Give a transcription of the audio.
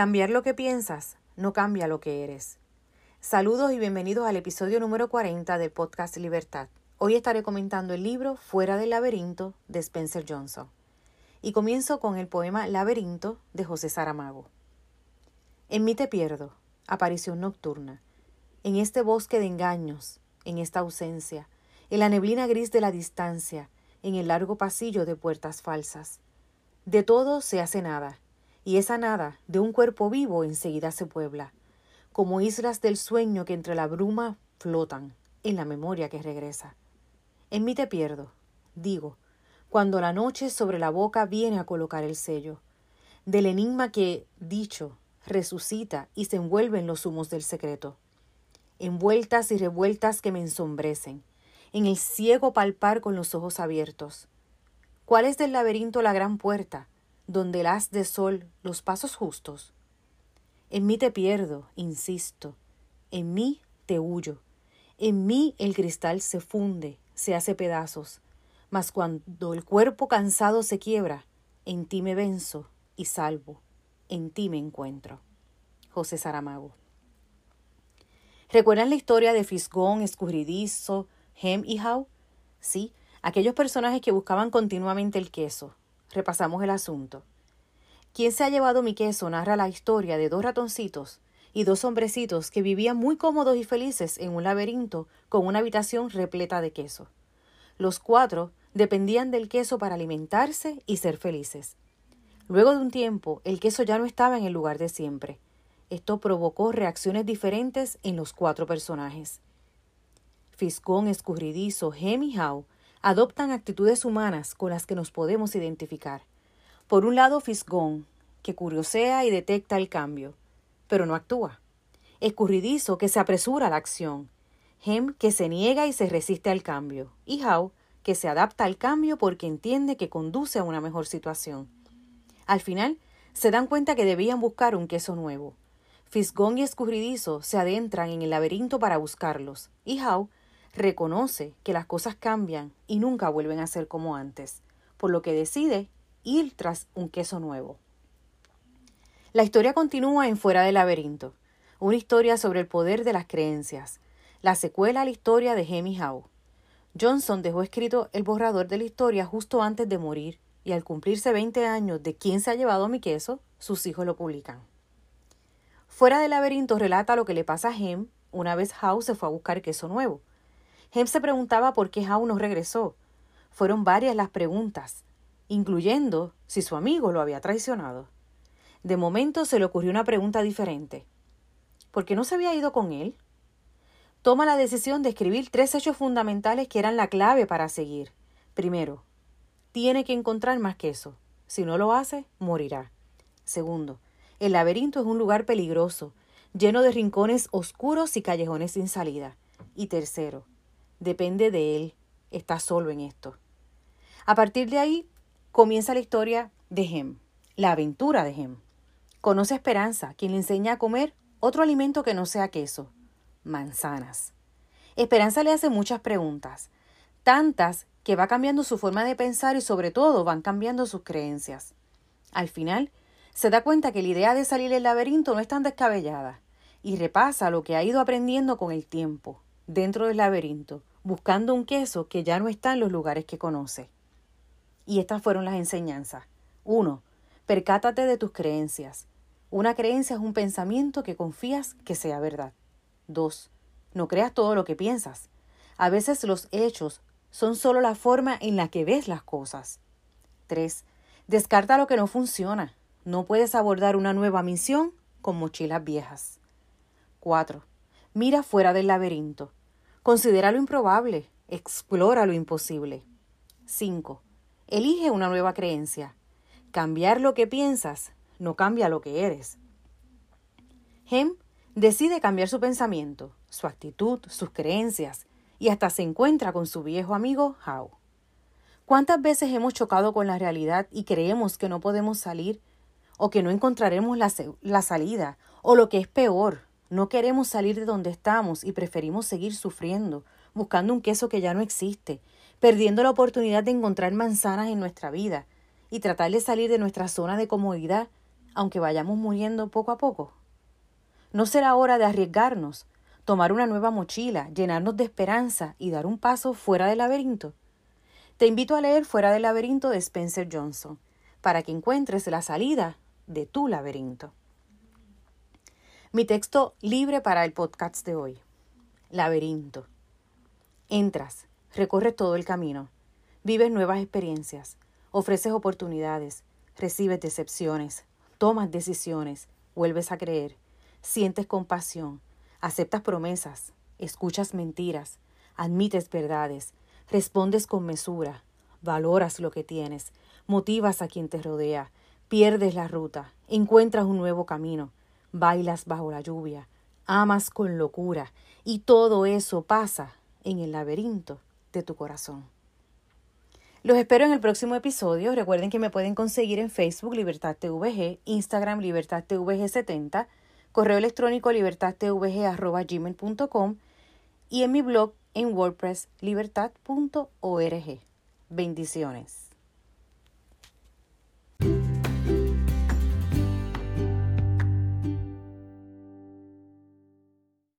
Cambiar lo que piensas no cambia lo que eres. Saludos y bienvenidos al episodio número 40 del podcast Libertad. Hoy estaré comentando el libro Fuera del laberinto de Spencer Johnson. Y comienzo con el poema Laberinto de José Saramago. En mí te pierdo, aparición nocturna, en este bosque de engaños, en esta ausencia, en la neblina gris de la distancia, en el largo pasillo de puertas falsas. De todo se hace nada, y esa nada de un cuerpo vivo enseguida se puebla, como islas del sueño que entre la bruma flotan, en la memoria que regresa. En mí te pierdo, digo, cuando la noche sobre la boca viene a colocar el sello, del enigma que, dicho, resucita y se envuelve en los humos del secreto, envueltas y revueltas que me ensombrecen, en el ciego palpar con los ojos abiertos. ¿Cuál es del laberinto la gran puerta, donde las de sol los pasos justos? En mí te pierdo, insisto, en mí te huyo, en mí el cristal se funde, se hace pedazos, mas cuando el cuerpo cansado se quiebra, en ti me venzo y salvo en ti me encuentro. José Saramago. ¿Recuerdan la historia de Fisgón, Escurridizo, Hem y How? Sí, aquellos personajes que buscaban continuamente el queso. Repasamos el asunto. ¿Quién se ha llevado mi queso? narra la historia de dos ratoncitos y dos hombrecitos que vivían muy cómodos y felices en un laberinto con una habitación repleta de queso. Los cuatro dependían del queso para alimentarse y ser felices. Luego de un tiempo, el queso ya no estaba en el lugar de siempre. Esto provocó reacciones diferentes en los cuatro personajes. Fisgón, Escurridizo, Hem y adoptan actitudes humanas con las que nos podemos identificar. Por un lado, Fisgón, que curiosea y detecta el cambio, pero no actúa. Escurridizo, que se apresura a la acción. Hem, que se niega y se resiste al cambio. Y How, que se adapta al cambio porque entiende que conduce a una mejor situación. Al final, se dan cuenta que debían buscar un queso nuevo. Fisgón y Escurridizo se adentran en el laberinto para buscarlos, y Howe reconoce que las cosas cambian y nunca vuelven a ser como antes, por lo que decide ir tras un queso nuevo. La historia continúa en Fuera del laberinto, una historia sobre el poder de las creencias, la secuela a la historia de Hemi Howe. Johnson dejó escrito el borrador de la historia justo antes de morir y al cumplirse 20 años de quién se ha llevado mi queso, sus hijos lo publican. Fuera del laberinto relata lo que le pasa a Hem una vez Howe se fue a buscar queso nuevo. Hem se preguntaba por qué Howe no regresó. Fueron varias las preguntas, incluyendo si su amigo lo había traicionado. De momento se le ocurrió una pregunta diferente. ¿Por qué no se había ido con él? Toma la decisión de escribir tres hechos fundamentales que eran la clave para seguir. Primero, tiene que encontrar más queso. Si no lo hace, morirá. Segundo, el laberinto es un lugar peligroso, lleno de rincones oscuros y callejones sin salida. Y tercero, depende de él, está solo en esto. A partir de ahí comienza la historia de Hem, la aventura de Hem. Conoce a Esperanza, quien le enseña a comer otro alimento que no sea queso, manzanas. Esperanza le hace muchas preguntas, tantas que va cambiando su forma de pensar y sobre todo van cambiando sus creencias. Al final, se da cuenta que la idea de salir del laberinto no es tan descabellada y repasa lo que ha ido aprendiendo con el tiempo, dentro del laberinto, buscando un queso que ya no está en los lugares que conoce. Y estas fueron las enseñanzas. 1. Percátate de tus creencias. Una creencia es un pensamiento que confías que sea verdad. 2. No creas todo lo que piensas. A veces los hechos son solo la forma en la que ves las cosas. 3. Descarta lo que no funciona. No puedes abordar una nueva misión con mochilas viejas. 4. Mira fuera del laberinto. Considera lo improbable. Explora lo imposible. 5. Elige una nueva creencia. Cambiar lo que piensas no cambia lo que eres. Hem decide cambiar su pensamiento, su actitud, sus creencias y hasta se encuentra con su viejo amigo Howe. ¿Cuántas veces hemos chocado con la realidad y creemos que no podemos salir o que no encontraremos la, la, salida o lo que es peor, no queremos salir de donde estamos y preferimos seguir sufriendo, buscando un queso que ya no existe, perdiendo la oportunidad de encontrar manzanas en nuestra vida y tratar de salir de nuestra zona de comodidad aunque vayamos muriendo poco a poco? ¿No será hora de arriesgarnos, tomar una nueva mochila, llenarnos de esperanza y dar un paso fuera del laberinto? Te invito a leer Fuera del laberinto de Spencer Johnson, para que encuentres la salida de tu laberinto. Mi texto libre para el podcast de hoy. Laberinto. Entras, recorres todo el camino, vives nuevas experiencias, ofreces oportunidades, recibes decepciones, tomas decisiones, vuelves a creer, sientes compasión, aceptas promesas, escuchas mentiras, admites verdades, respondes con mesura, valoras lo que tienes, motivas a quien te rodea, pierdes la ruta, encuentras un nuevo camino, bailas bajo la lluvia, amas con locura, y todo eso pasa en el laberinto de tu corazón. Los espero en el próximo episodio. Recuerden que me pueden conseguir en Facebook Libertad TVG, Instagram Libertad TVG 70, correo electrónico libertadtvg.gmail.com y en mi blog en WordPress libertad.org. Bendiciones.